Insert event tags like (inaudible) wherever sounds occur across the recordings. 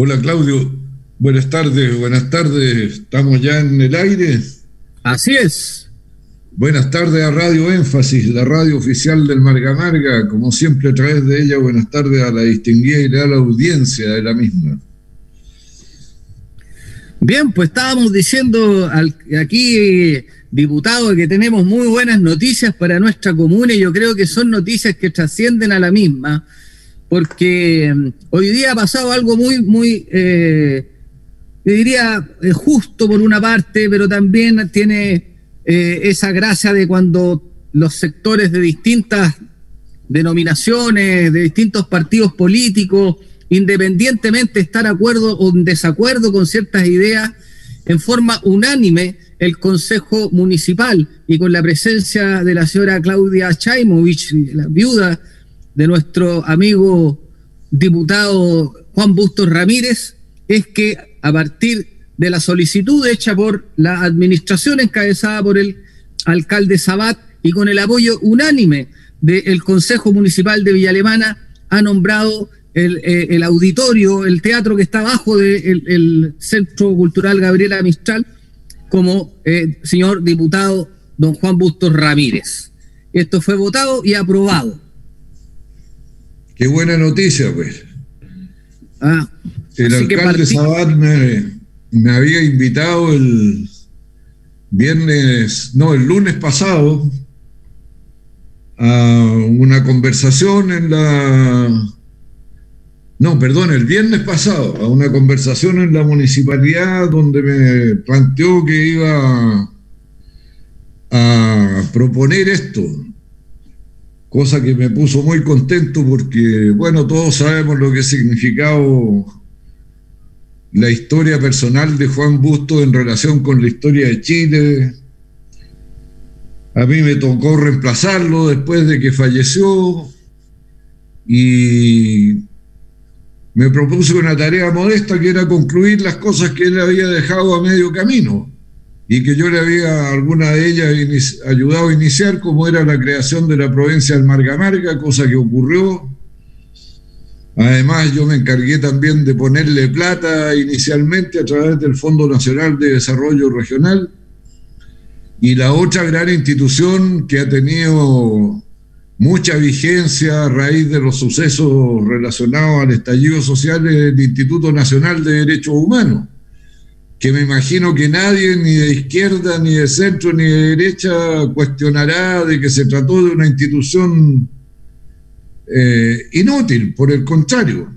Hola Claudio, buenas tardes, buenas tardes, ¿estamos ya en el aire? Así es. Buenas tardes a Radio Énfasis, la radio oficial del Marga Marga, como siempre a través de ella, buenas tardes a la distinguida y leal audiencia de la misma. Bien, pues estábamos diciendo aquí, diputado, que tenemos muy buenas noticias para nuestra comuna y yo creo que son noticias que trascienden a la misma porque mm, hoy día ha pasado algo muy, muy, eh, diría, eh, justo por una parte, pero también tiene eh, esa gracia de cuando los sectores de distintas denominaciones, de distintos partidos políticos, independientemente de estar acuerdo o en desacuerdo con ciertas ideas, en forma unánime el Consejo Municipal y con la presencia de la señora Claudia Chaimovich, la viuda de nuestro amigo diputado Juan Bustos Ramírez es que a partir de la solicitud hecha por la administración encabezada por el alcalde Sabat y con el apoyo unánime del Consejo Municipal de Villa Alemana, ha nombrado el, eh, auditorio, el teatro que está abajo del Centro Cultural Gabriela Mistral, como eh, señor diputado don Juan Bustos Ramírez. Esto fue votado y aprobado. Qué buena noticia, pues. Ah, el alcalde Sabat me, había invitado el viernes, no, el lunes pasado a una conversación en la... No, perdón, el viernes pasado, a una conversación en la municipalidad donde me planteó que iba a proponer esto, cosa que me puso muy contento porque, bueno, todos sabemos lo que ha significado la historia personal de Juan Busto en relación con la historia de Chile. A mí me tocó reemplazarlo después de que falleció y me propuse una tarea modesta que era concluir las cosas que él había dejado a medio camino y que yo le había alguna de ellas ayudado a iniciar, como era la creación de la provincia del Marga Marga, cosa que ocurrió. Además, yo me encargué también de ponerle plata inicialmente a través del Fondo Nacional de Desarrollo Regional. Y la otra gran institución que ha tenido mucha vigencia a raíz de los sucesos relacionados al estallido social es el Instituto Nacional de Derechos Humanos que me imagino que nadie, ni de izquierda, ni de centro, ni de derecha, cuestionará de que se trató de una institución eh, inútil, por el contrario.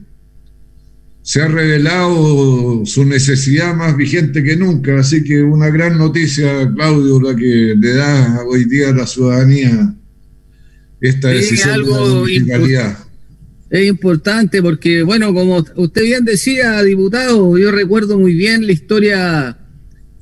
Se ha revelado su necesidad más vigente que nunca, así que una gran noticia, Claudio, la que le da hoy día a la ciudadanía esta decisión de la es importante porque, bueno, como usted bien decía, diputado, yo recuerdo muy bien la historia.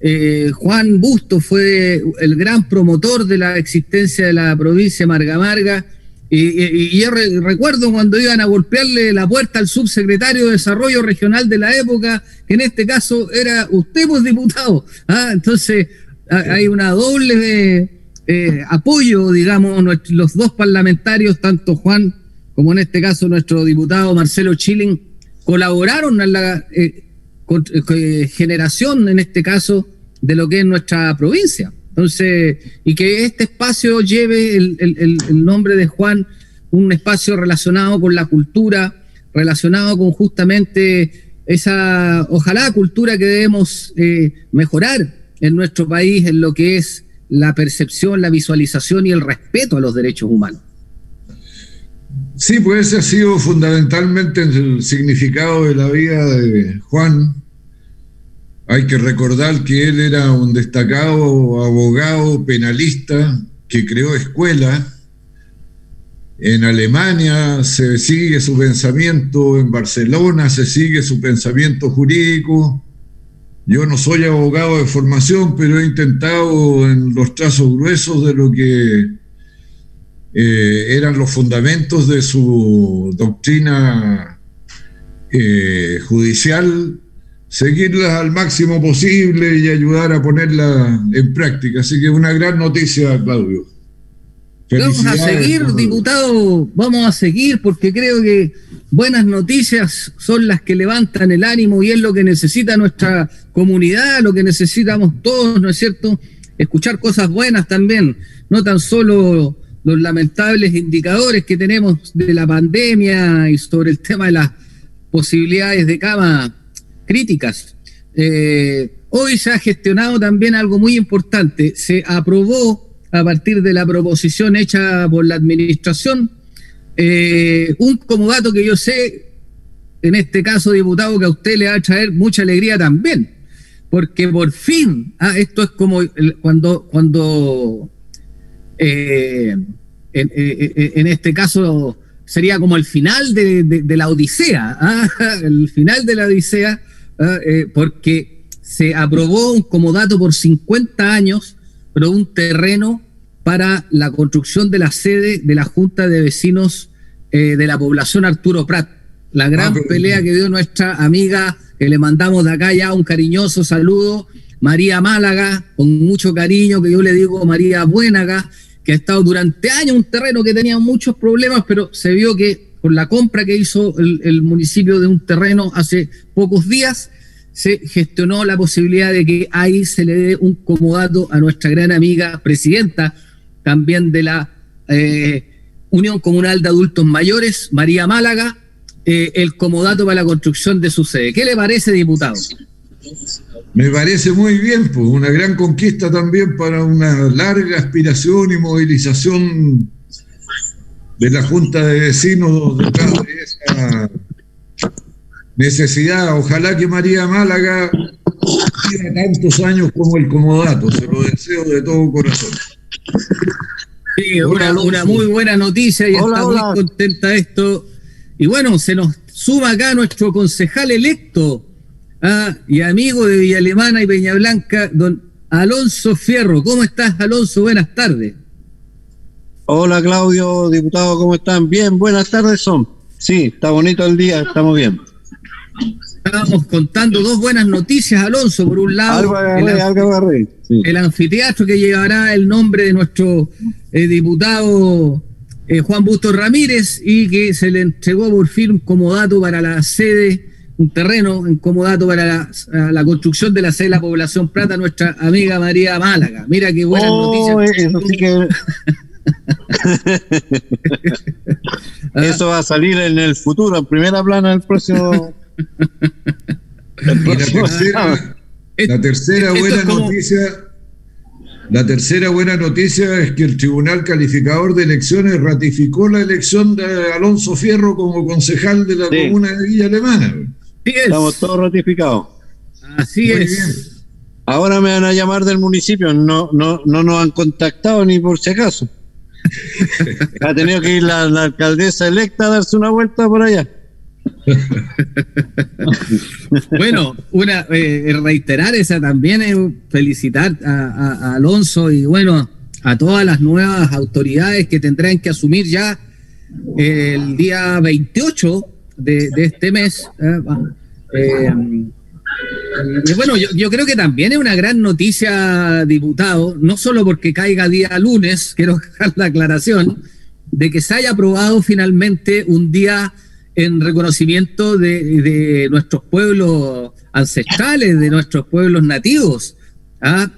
Eh, Juan Busto fue el gran promotor de la existencia de la provincia de Marga Marga. Y, yo recuerdo cuando iban a golpearle la puerta al subsecretario de Desarrollo Regional de la época, que en este caso era usted, pues diputado. ¿ah? Entonces, hay una doble eh, apoyo, digamos, los dos parlamentarios, tanto Juan como en este caso nuestro diputado Marcelo Chilling, colaboraron en la eh, eh, generación, en este caso, de lo que es nuestra provincia. Entonces, y que este espacio lleve el, nombre de Juan, un espacio relacionado con la cultura, relacionado con justamente esa, ojalá, cultura que debemos eh, mejorar en nuestro país en lo que es la percepción, la visualización y el respeto a los derechos humanos. Sí, pues ese ha sido fundamentalmente el significado de la vida de Juan. Hay que recordar que él era un destacado abogado penalista que creó escuela. En Alemania se sigue su pensamiento, en Barcelona se sigue su pensamiento jurídico. Yo no soy abogado de formación, pero he intentado en los trazos gruesos de lo que eh, eran los fundamentos de su doctrina eh, judicial, seguirlas al máximo posible y ayudar a ponerla en práctica. Así que una gran noticia, Claudio. Vamos a seguir, diputado, vamos a seguir porque creo que buenas noticias son las que levantan el ánimo y es lo que necesita nuestra comunidad, lo que necesitamos todos, ¿no es cierto? Escuchar cosas buenas también, no tan solo los lamentables indicadores que tenemos de la pandemia y sobre el tema de las posibilidades de cama críticas. Eh, hoy se ha gestionado también algo muy importante. Se aprobó a partir de la proposición hecha por la administración eh, un comodato que yo sé, en este caso, diputado, que a usted le va a traer mucha alegría también. Porque por fin, ah, esto es como cuando, cuando eh, en, este caso sería como el final de, la Odisea, ah, (laughs) el final de la Odisea, ah, eh, porque se aprobó un comodato por 50 años, pero un terreno para la construcción de la sede de la Junta de Vecinos eh, de la población Arturo Prat. La ah, gran pelea que dio nuestra amiga, que le mandamos de acá ya un cariñoso saludo, María Málaga, con mucho cariño, que yo le digo María Buenaga, que ha estado durante años un terreno que tenía muchos problemas, pero se vio que con la compra que hizo el, municipio de un terreno hace pocos días, se gestionó la posibilidad de que ahí se le dé un comodato a nuestra gran amiga presidenta también de la eh, Unión Comunal de Adultos Mayores, María Málaga, eh, el comodato para la construcción de su sede. ¿Qué le parece, diputado? Me parece muy bien, pues una gran conquista también para una larga aspiración y movilización de la Junta de Vecinos detrás de esa necesidad. Ojalá que María Málaga viva tantos años como el comodato, se lo deseo de todo corazón. Sí, una, muy buena noticia y está muy contenta esto. Y bueno, se nos suma acá nuestro concejal electo ah, y amigo de Villa Alemana y Peña Blanca, don Alonso Fierro. ¿Cómo estás, Alonso? Buenas tardes. Hola, Claudio, diputado, ¿cómo están? Bien, buenas tardes son. Sí, está bonito el día, estamos bien. Estábamos contando dos buenas noticias, Alonso. Por un lado, el, anfiteatro que llevará el nombre de nuestro eh, diputado eh, Juan Busto Ramírez y que se le entregó por fin como dato para la sede, un terreno en comodato para la, construcción de la sede de la población Plata, nuestra amiga María Málaga. Mira qué buenas oh, noticias. (laughs) Eso va a salir en el futuro, en primera plana, el próximo (laughs) la tercera, buena noticia, la tercera buena noticia es que el Tribunal Calificador de Elecciones ratificó la elección de Alonso Fierro como concejal de la comuna de Villa Alemana. Estamos todos ratificados. Así es. Ahora me van a llamar del municipio, no, no, no nos han contactado ni por si acaso. (laughs) ha tenido que ir la alcaldesa electa a darse una vuelta por allá. bueno, una eh, reiterar esa también es felicitar a, Alonso y bueno, a todas las nuevas autoridades que tendrán que asumir ya el día 28 de, este mes. ¿eh? Eh, y bueno, yo, creo que también es una gran noticia, diputado, no solo porque caiga día lunes, (laughs) quiero dejar la aclaración, de que se haya aprobado finalmente un día en reconocimiento de, nuestros pueblos ancestrales, de nuestros pueblos nativos. ¿ah?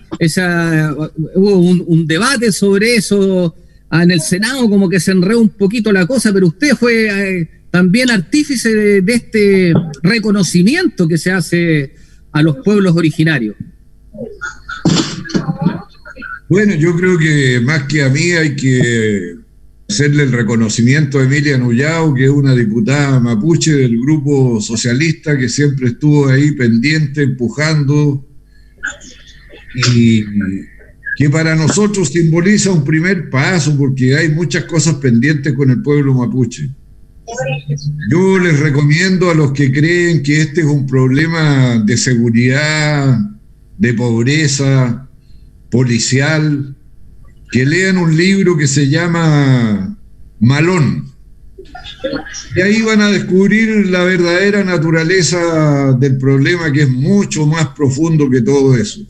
Hubo un, debate sobre eso ah, en el Senado, como que se enredó un poquito la cosa, pero usted fue eh, también artífice de, este reconocimiento que se hace a los pueblos originarios. Bueno, yo creo que más que a mí hay que hacerle el reconocimiento a Emilia Nullao, que es una diputada mapuche del grupo socialista que siempre estuvo ahí pendiente, empujando, y que para nosotros simboliza un primer paso, porque hay muchas cosas pendientes con el pueblo mapuche. Yo les recomiendo a los que creen que este es un problema de seguridad, de pobreza, policial, que lean un libro que se llama Malón. Y ahí van a descubrir la verdadera naturaleza del problema que es mucho más profundo que todo eso.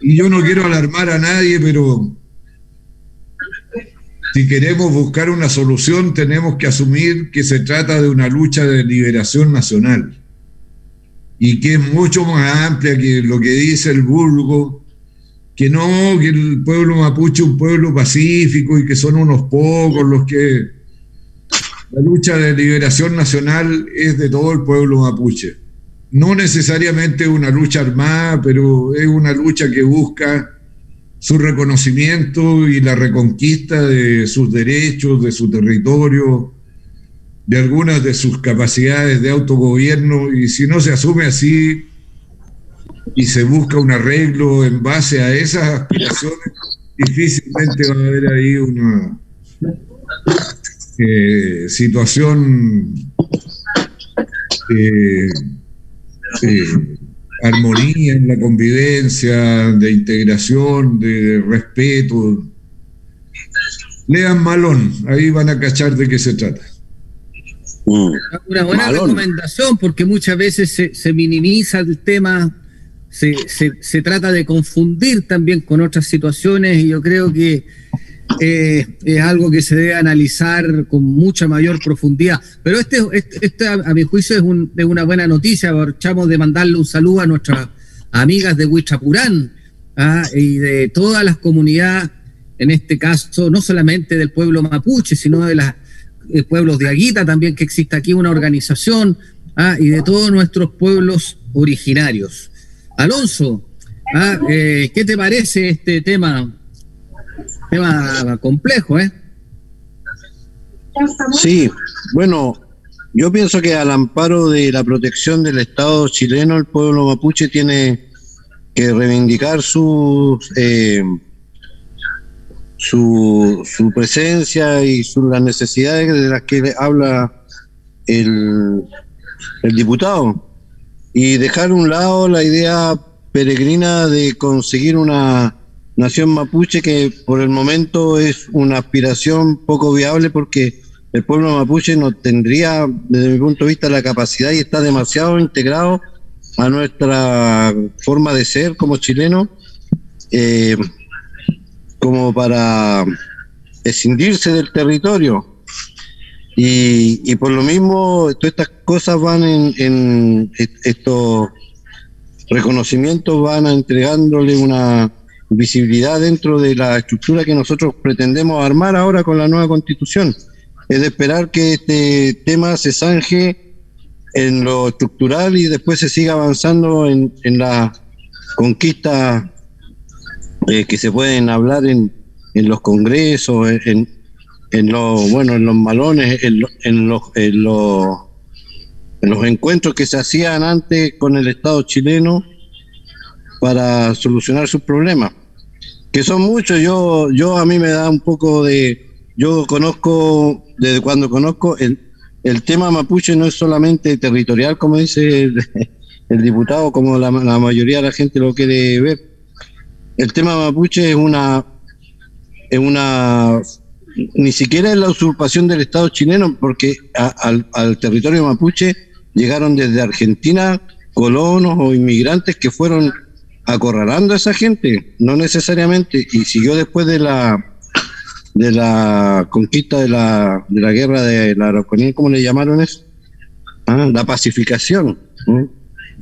Y yo no quiero alarmar a nadie, pero Si queremos buscar una solución, tenemos que asumir que se trata de una lucha de liberación nacional y que es mucho más amplia que lo que dice el Burgo, que no, que el pueblo mapuche es un pueblo pacífico y que son unos pocos los que... La lucha de liberación nacional es de todo el pueblo mapuche. No necesariamente una lucha armada, pero es una lucha que busca su reconocimiento y la reconquista de sus derechos, de su territorio, de algunas de sus capacidades de autogobierno. Y si no se asume así y se busca un arreglo en base a esas aspiraciones, difícilmente va a haber ahí una eh, situación de eh, armonía en la convivencia, de integración, de respeto. Lean Malón, ahí van a cachar de qué se trata. Mm. Una buena recomendación porque muchas veces se, minimiza el tema, se, se, trata de confundir también con otras situaciones y yo creo que eh, es algo que se debe analizar con mucha mayor profundidad. Pero este, este, este a, mi juicio es, un, una buena noticia, aprovechamos de mandarle un saludo a nuestras amigas de Huichapurán ¿ah? y de todas las comunidades, en este caso no solamente del pueblo mapuche, sino de las eh, pueblos de Aguita, también que existe aquí una organización, ah, y de todos nuestros pueblos originarios. Alonso, ah, eh, ¿qué te parece este tema? Tema complejo, ¿eh? Sí, bueno, yo pienso que al amparo de la protección del Estado chileno, el pueblo mapuche tiene que reivindicar sus eh, su, su presencia y las necesidades de las que habla el, el diputado y dejar a un lado la idea peregrina de conseguir una nación mapuche que por el momento es una aspiración poco viable porque el pueblo mapuche no tendría, desde mi punto de vista, la capacidad y está demasiado integrado a nuestra forma de ser como chileno. Eh, como para escindirse del territorio. Y, por lo mismo, todas estas cosas van en, estos reconocimientos van entregándole una visibilidad dentro de la estructura que nosotros pretendemos armar ahora con la nueva constitución. Es de esperar que este tema se zanje en lo estructural y después se siga avanzando en, en la conquista eh, que se pueden hablar en, en los congresos, en, en los, bueno, en los malones, en, en, los, en, los, en los encuentros que se hacían antes con el Estado chileno para solucionar sus problemas, que son muchos. Yo, yo a mí me da un poco de, yo conozco, desde cuando conozco, el, el tema mapuche no es solamente territorial, como dice el, (laughs) diputado, como la, la mayoría de la gente lo quiere ver el tema mapuche es una, es una, ni siquiera es la usurpación del Estado chileno, porque al, territorio mapuche llegaron desde Argentina colonos o inmigrantes que fueron acorralando a esa gente, no necesariamente, y siguió después de la de la conquista de la, de la guerra de la Araucanía, ¿cómo le llamaron eso? Ah, la pacificación.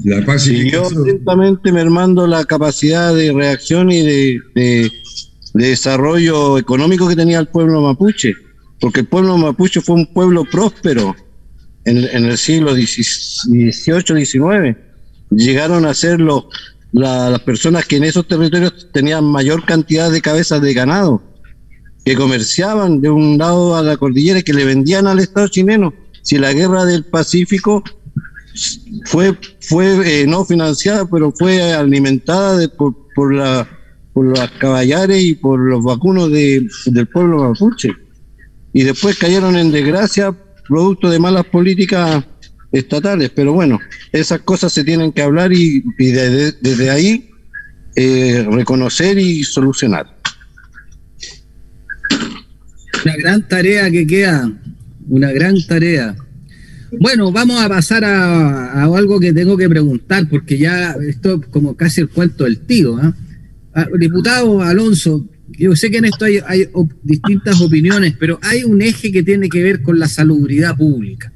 La paz Siguió lentamente mermando la capacidad de reacción y de, desarrollo económico que tenía el pueblo mapuche, porque el pueblo mapuche fue un pueblo próspero en, el siglo XVIII, XIX. Llegaron a ser las personas que en esos territorios tenían mayor cantidad de cabezas de ganado, que comerciaban de un lado a la cordillera y que le vendían al Estado chileno. Si la guerra del Pacífico fue, fue eh, no financiada, pero fue alimentada de, por, por, la, por las caballares y por los vacunos de, del pueblo mapuche. Y después cayeron en desgracia producto de malas políticas estatales. Pero bueno, esas cosas se tienen que hablar y, desde, ahí eh, reconocer y solucionar. Una gran tarea que queda, una gran tarea. Bueno, vamos a pasar a, algo que tengo que preguntar, porque ya esto es como casi el cuento del tío. ¿ah? ah diputado Alonso, yo sé que en esto hay, distintas opiniones, pero hay un eje que tiene que ver con la salubridad pública.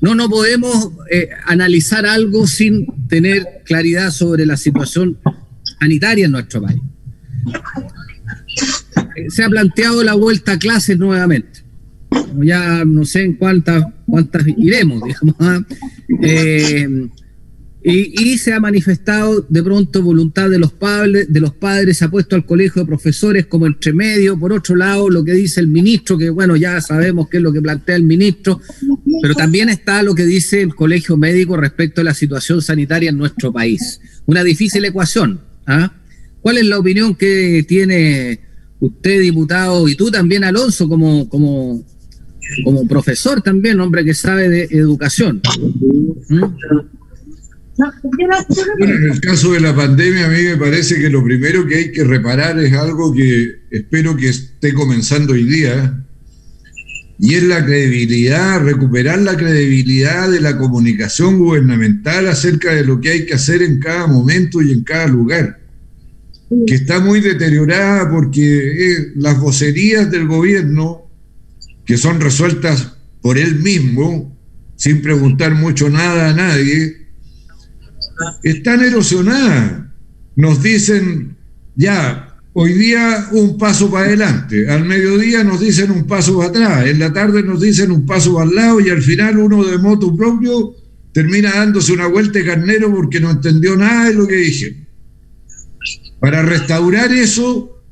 No, no podemos eh, analizar algo sin tener claridad sobre la situación sanitaria en nuestro país. Eh, se ha planteado la vuelta a clases nuevamente. Ya no sé en cuántas, cuántas iremos, (laughs) digamos. ¿ah? Y, se ha manifestado de pronto voluntad de los padres, de los padres, se ha puesto al colegio de profesores como entremedio. Por otro lado, lo que dice el ministro, que bueno, ya sabemos qué es lo que plantea el ministro, pero también está lo que dice el colegio médico respecto a la situación sanitaria en nuestro país. Una difícil ecuación. ¿ah? ¿Cuál es la opinión que tiene usted, diputado, y tú también, Alonso, como, como, como profesor también, hombre que sabe de educación? ¿Mm? En el caso de la pandemia, a mí me parece que lo primero que hay que reparar es algo que espero que esté comenzando hoy día, y es la credibilidad, recuperar la credibilidad de la comunicación gubernamental acerca de lo que hay que hacer en cada momento y en cada lugar, que está muy deteriorada porque eh, las vocerías del gobierno, que son resueltas por él mismo, sin preguntar mucho nada a nadie, están erosionadas. Nos dicen, ya, hoy día un paso para adelante, al mediodía nos dicen un paso para atrás, en la tarde nos dicen un paso para al lado y al final uno de moto propio termina dándose una vuelta de carnero porque no entendió nada de lo que dije. Para restaurar eso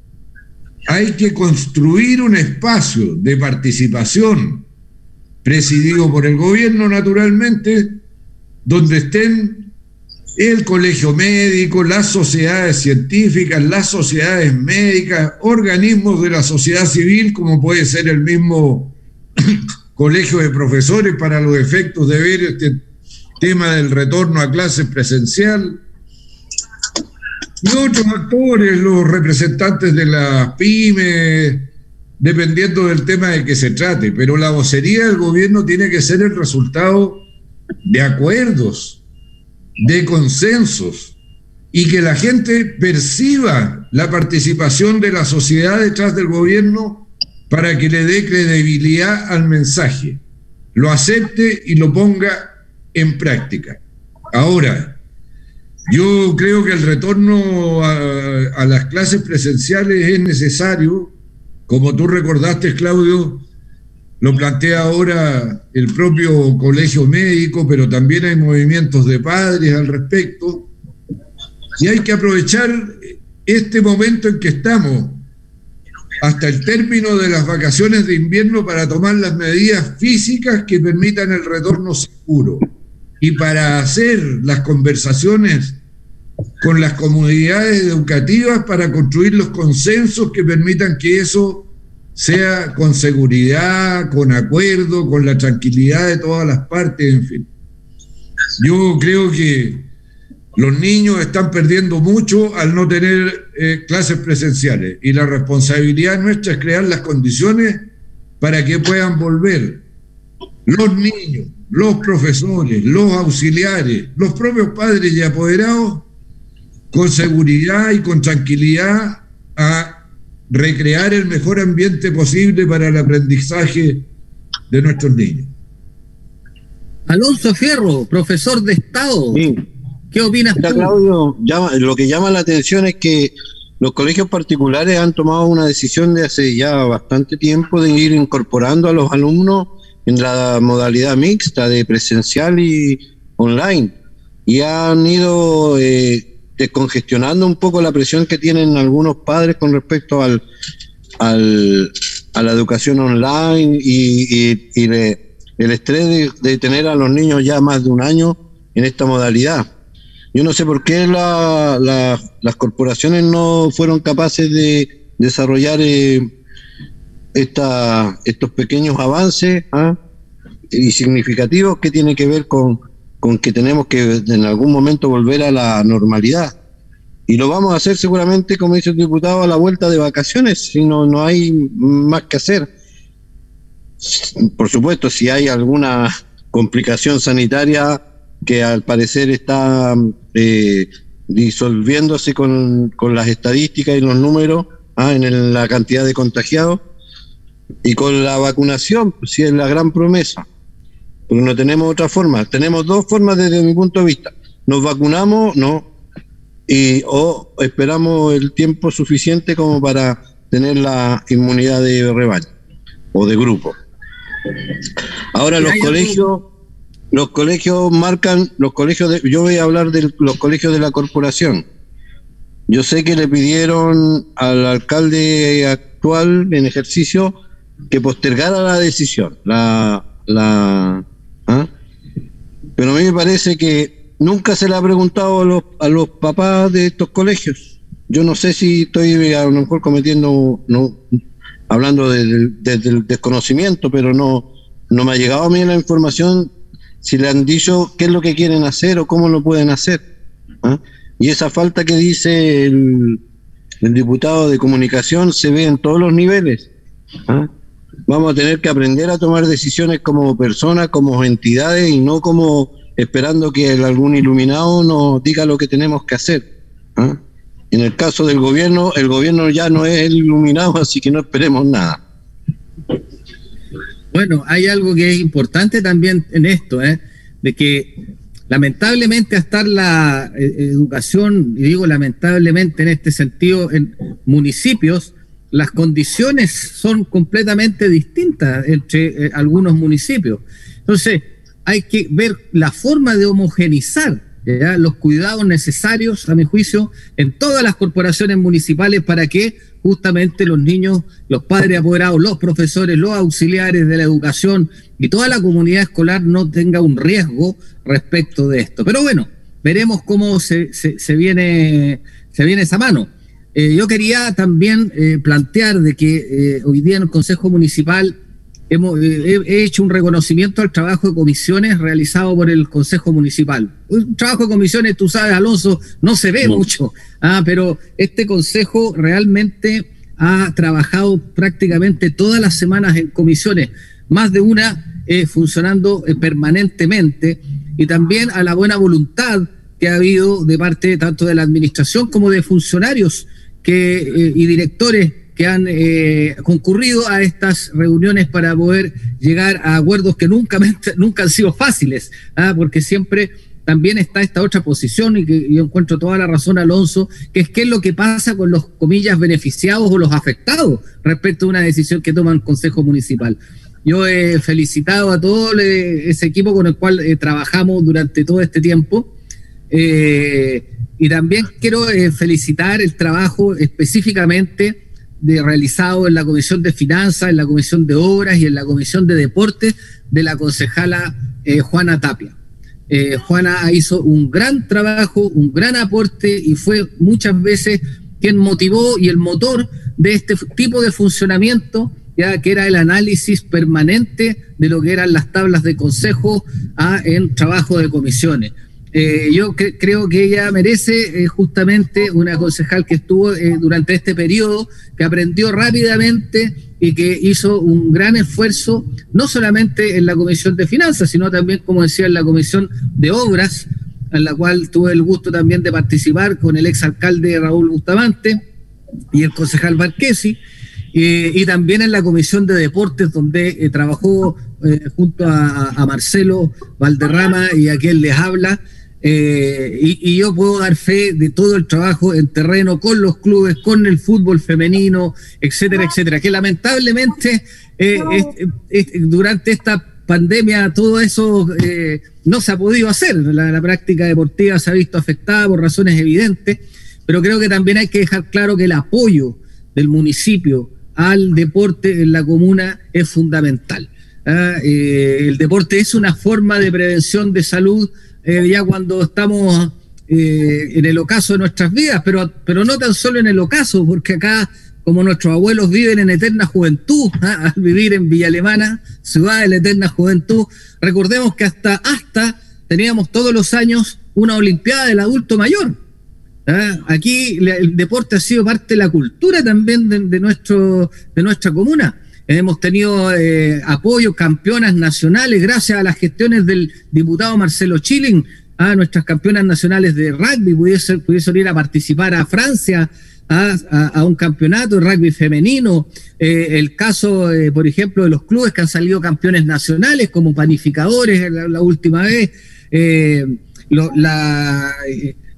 hay que construir un espacio de participación presidido por el gobierno naturalmente, donde estén el colegio médico, las sociedades científicas, las sociedades médicas, organismos de la sociedad civil, como puede ser el mismo (coughs) colegio de profesores para los efectos de ver este tema del retorno a clases presencial, y otros actores, los representantes de las pymes, dependiendo del tema de que se trate, pero la vocería del gobierno tiene que ser el resultado de acuerdos de consensos y que la gente perciba la participación de la sociedad detrás del gobierno para que le dé credibilidad al mensaje, lo acepte y lo ponga en práctica. Ahora, yo creo que el retorno a, las clases presenciales es necesario, como tú recordaste, Claudio, lo plantea ahora el propio colegio médico, pero también hay movimientos de padres al respecto. Y hay que aprovechar este momento en que estamos, hasta el término de las vacaciones de invierno, para tomar las medidas físicas que permitan el retorno seguro y para hacer las conversaciones con las comunidades educativas para construir los consensos que permitan que eso sea con seguridad, con acuerdo, con la tranquilidad de todas las partes, en fin. Yo creo que los niños están perdiendo mucho al no tener eh, clases presenciales y la responsabilidad nuestra es crear las condiciones para que puedan volver los niños, los profesores, los auxiliares, los propios padres y apoderados con seguridad y con tranquilidad a recrear el mejor ambiente posible para el aprendizaje de nuestros niños. Alonso Fierro, profesor de Estado. ¿Qué opinas tú? Claudio, lo que llama la atención es que los colegios particulares han tomado una decisión de hace ya bastante tiempo de ir incorporando a los alumnos en la modalidad mixta de presencial y online. Y han ido eh, descongestionando un poco la presión que tienen algunos padres con respecto al, al a la educación online y, y, el estrés de, tener a los niños ya más de un año en esta modalidad. Yo no sé por qué la, las corporaciones no fueron capaces de desarrollar eh, esta, estos pequeños avances ¿ah? y significativos que tienen que ver con, con que tenemos que en algún momento volver a la normalidad. Y lo vamos a hacer seguramente, como dice el diputado, a la vuelta de vacaciones, si no, no hay más que hacer. Por supuesto, si hay alguna complicación sanitaria que al parecer está eh, disolviéndose con, las estadísticas y los números ah, en la cantidad de contagiados y con la vacunación, pues sí es la gran promesa, porque no tenemos otra forma. Tenemos dos formas desde mi punto de vista. Nos vacunamos, no, y o esperamos el tiempo suficiente como para tener la inmunidad de rebaño o de grupo. Ahora los colegios, los colegios marcan, los colegios de, yo voy a hablar de los colegios de la corporación. Yo sé que le pidieron al alcalde actual en ejercicio que postergara la decisión, la, la, ¿ah? pero a mí me parece que nunca se le ha preguntado a los, a los papás de estos colegios. Yo no sé si estoy a lo mejor cometiendo, no, hablando del desconocimiento, pero no, no me ha llegado a mí la información si le han dicho qué es lo que quieren hacer o cómo lo pueden hacer. ¿ah? Y esa falta que dice el, el, diputado de comunicación se ve en todos los niveles. ¿ah? Vamos a tener que aprender a tomar decisiones como personas, como entidades y no como esperando que algún iluminado nos diga lo que tenemos que hacer. ¿ah? En el caso del gobierno, el gobierno ya no es el iluminado, (laughs) así que no esperemos nada. Bueno, hay algo que es importante también en esto, ¿eh? de que lamentablemente hasta la eh, educación, y digo lamentablemente en este sentido, en municipios, las condiciones son completamente distintas entre eh, algunos municipios. Entonces, hay que ver la forma de homogenizar los cuidados necesarios, a mi juicio, en todas las corporaciones municipales para que justamente los niños, los padres apoderados, los profesores, los auxiliares de la educación y toda la comunidad escolar no tenga un riesgo respecto de esto. Pero bueno, veremos cómo se, se, viene, se viene esa mano. Eh, yo quería también eh, plantear de que eh, hoy día en el Consejo Municipal hemos, he hecho un reconocimiento al trabajo de comisiones realizado por el Consejo Municipal. Un trabajo de comisiones, tú sabes, Alonso, no se ve mucho, ah, pero este Consejo realmente ha trabajado prácticamente todas las semanas en comisiones, más de una funcionando permanentemente, y también a la buena voluntad que ha habido de parte tanto de la administración como de funcionarios que, y directores que han eh, concurrido a estas reuniones para poder llegar a acuerdos que nunca, nunca han sido fáciles, ¿ah? porque siempre también está esta otra posición y que yo encuentro toda la razón, Alonso, que es qué es lo que pasa con los comillas beneficiados o los afectados respecto a una decisión que toma el Consejo Municipal. Yo he felicitado a todo ese equipo con el cual eh, trabajamos durante todo este tiempo. Eh, y también quiero felicitar el trabajo específicamente de, realizado en la Comisión de Finanzas, en la Comisión de Obras y en la Comisión de Deportes de la concejala eh, Juana Tapia. Eh, Juana hizo un gran trabajo, un gran aporte y fue muchas veces quien motivó y el motor de este tipo de funcionamiento, ya que era el análisis permanente de lo que eran las tablas de consejo a, en trabajo de comisiones. Eh, yo creo que ella merece eh, justamente una concejal que estuvo eh, durante este periodo, que aprendió rápidamente y que hizo un gran esfuerzo, no solamente en la Comisión de Finanzas, sino también, como decía, en la Comisión de Obras, en la cual tuve el gusto también de participar con el exalcalde Raúl Bustamante y el concejal Marquesi, y también en la Comisión de Deportes, donde trabajó junto a, a Marcelo Valderrama y a quien les habla, eh, y, yo puedo dar fe de todo el trabajo en terreno con los clubes, con el fútbol femenino, etcétera, etcétera, que lamentablemente eh, durante esta pandemia todo eso eh, no se ha podido hacer. La, práctica deportiva se ha visto afectada por razones evidentes, pero creo que también hay que dejar claro que el apoyo del municipio al deporte en la comuna es fundamental. ¿ah? el deporte es una forma de prevención de salud eh, ya cuando estamos eh, en el ocaso de nuestras vidas, pero, pero no tan solo en el ocaso, porque acá, como nuestros abuelos viven en eterna juventud, (laughs) ¿ah? al vivir en Villa Alemana, ciudad de la eterna juventud, recordemos que hasta, hasta teníamos todos los años una Olimpiada del adulto mayor. ¿ah? Aquí el deporte ha sido parte de la cultura también de, nuestro, de nuestra comuna. Hemos tenido eh, apoyo, campeonas nacionales, gracias a las gestiones del diputado Marcelo Chilling, a nuestras campeonas nacionales de rugby pudiesen, pudiesen ir a participar a Francia a, un campeonato de rugby femenino. Eh, el caso, eh, por ejemplo, de los clubes que han salido campeones nacionales como panificadores la, última vez. Eh, la,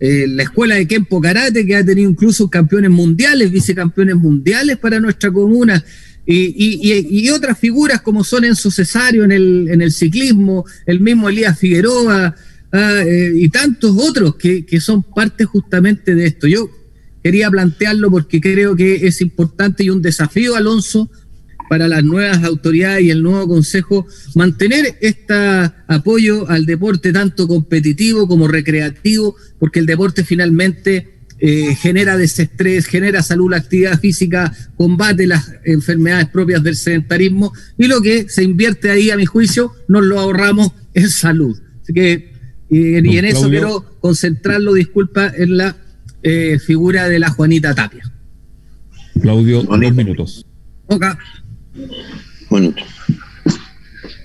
la escuela de Kempo Karate que ha tenido incluso campeones mundiales, vicecampeones mundiales para nuestra comuna. Y, otras figuras como son Enzo Cesario en el, en el ciclismo, el mismo Elías Figueroa, ah, y tantos otros que, que, son parte justamente de esto. Yo quería plantearlo porque creo que es importante y un desafío, Alonso, para las nuevas autoridades y el nuevo consejo mantener este apoyo al deporte tanto competitivo como recreativo, porque el deporte finalmente eh, genera desestrés, genera salud, la actividad física, combate las enfermedades propias del sedentarismo y lo que se invierte ahí, a mi juicio, nos lo ahorramos en salud. Así que, y, en eso quiero concentrarlo, disculpa, en la eh, figura de la Juanita Tapia. Claudio, dos minutos. Ok. Bueno.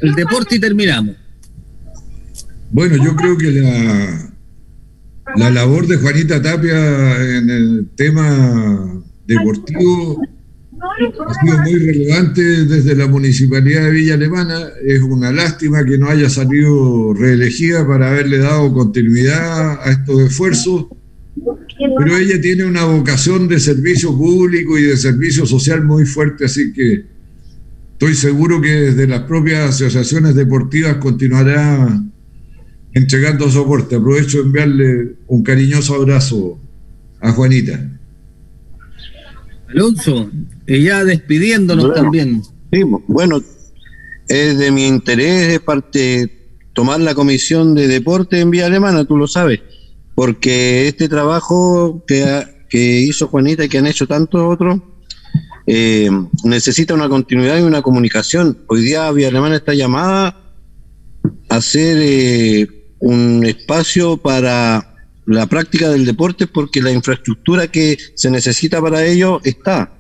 El deporte y terminamos. Bueno, yo creo que la, la labor de Juanita Tapia en el tema deportivo ha sido muy relevante desde la Municipalidad de Villa Alemana. Es una lástima que no haya salido reelegida para haberle dado continuidad a estos esfuerzos pero ella tiene una vocación de servicio público y de servicio social muy fuerte, así que estoy seguro que desde las propias asociaciones deportivas continuará entregando soporte. Aprovecho de enviarle un cariñoso abrazo a Juanita. Alonso, ella despidiéndonos también. Sí, bueno, es de mi interés de parte tomar la comisión de deporte en Vía Alemana, tú lo sabes porque este trabajo que, que hizo Juanita y que han hecho tantos otros eh, necesita una continuidad y una comunicación. Hoy día Vía Alemana está llamada a ser eh, un espacio para la práctica del deporte porque la infraestructura que se necesita para ello está.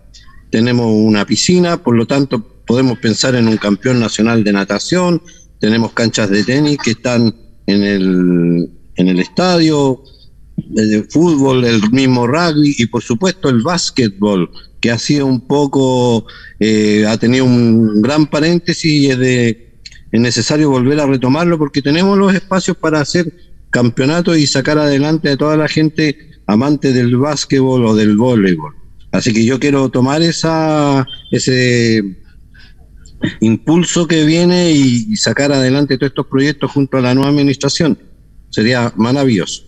Tenemos una piscina, por lo tanto podemos pensar en un campeón nacional de natación, tenemos canchas de tenis que están en el en el estadio, el fútbol, el mismo rugby y por supuesto el básquetbol, que ha sido un poco, eh, ha tenido un gran paréntesis y es, de, es necesario volver a retomarlo porque tenemos los espacios para hacer campeonatos y sacar adelante a toda la gente amante del básquetbol o del voleibol. Así que yo quiero tomar esa, ese impulso que viene y sacar adelante todos estos proyectos junto a la nueva administración sería maravilloso.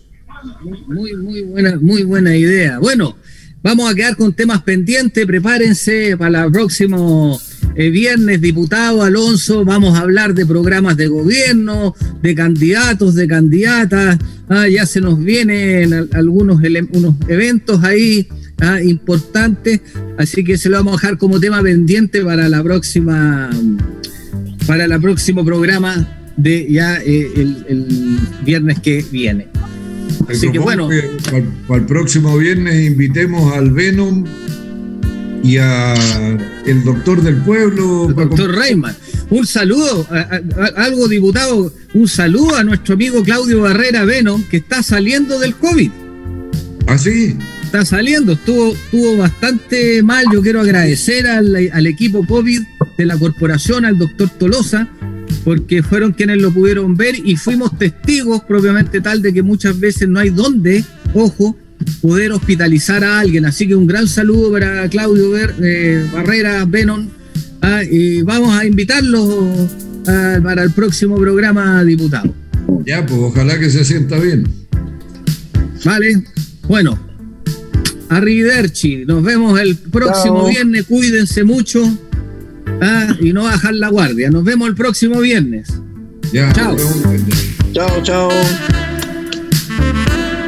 Muy, muy buena, muy buena idea. Bueno, vamos a quedar con temas pendientes. Prepárense para el próximo eh, viernes, diputado Alonso. Vamos a hablar de programas de gobierno, de candidatos, de candidatas. Ah, ya se nos vienen algunos unos eventos ahí ah, importantes. Así que se lo vamos a dejar como tema pendiente para la próxima, para el próximo programa de ya eh, el, viernes que viene. Así que bueno. para, el próximo viernes invitemos al Venom y a el doctor del pueblo. doctor Reyman. Un saludo, algo diputado, un saludo a nuestro amigo Claudio Barrera Venom, que está saliendo del COVID. ¿Ah, sí? Está saliendo, estuvo, estuvo bastante mal. Yo quiero agradecer al, al equipo COVID de la corporación, al doctor Tolosa, porque fueron quienes lo pudieron ver y fuimos testigos propiamente tal de que muchas veces no hay dónde, ojo, poder hospitalizar a alguien. Así que un gran saludo para Claudio eh, Barrera, Benon, ah, y vamos a invitarlos ah, para el próximo programa, diputado. Ya, pues ojalá que se sienta bien. Vale, bueno, arrivederci, nos vemos el próximo viernes, cuídense mucho. Ah, y no bajar la guardia. Nos vemos el próximo viernes. chao. Chao, chao.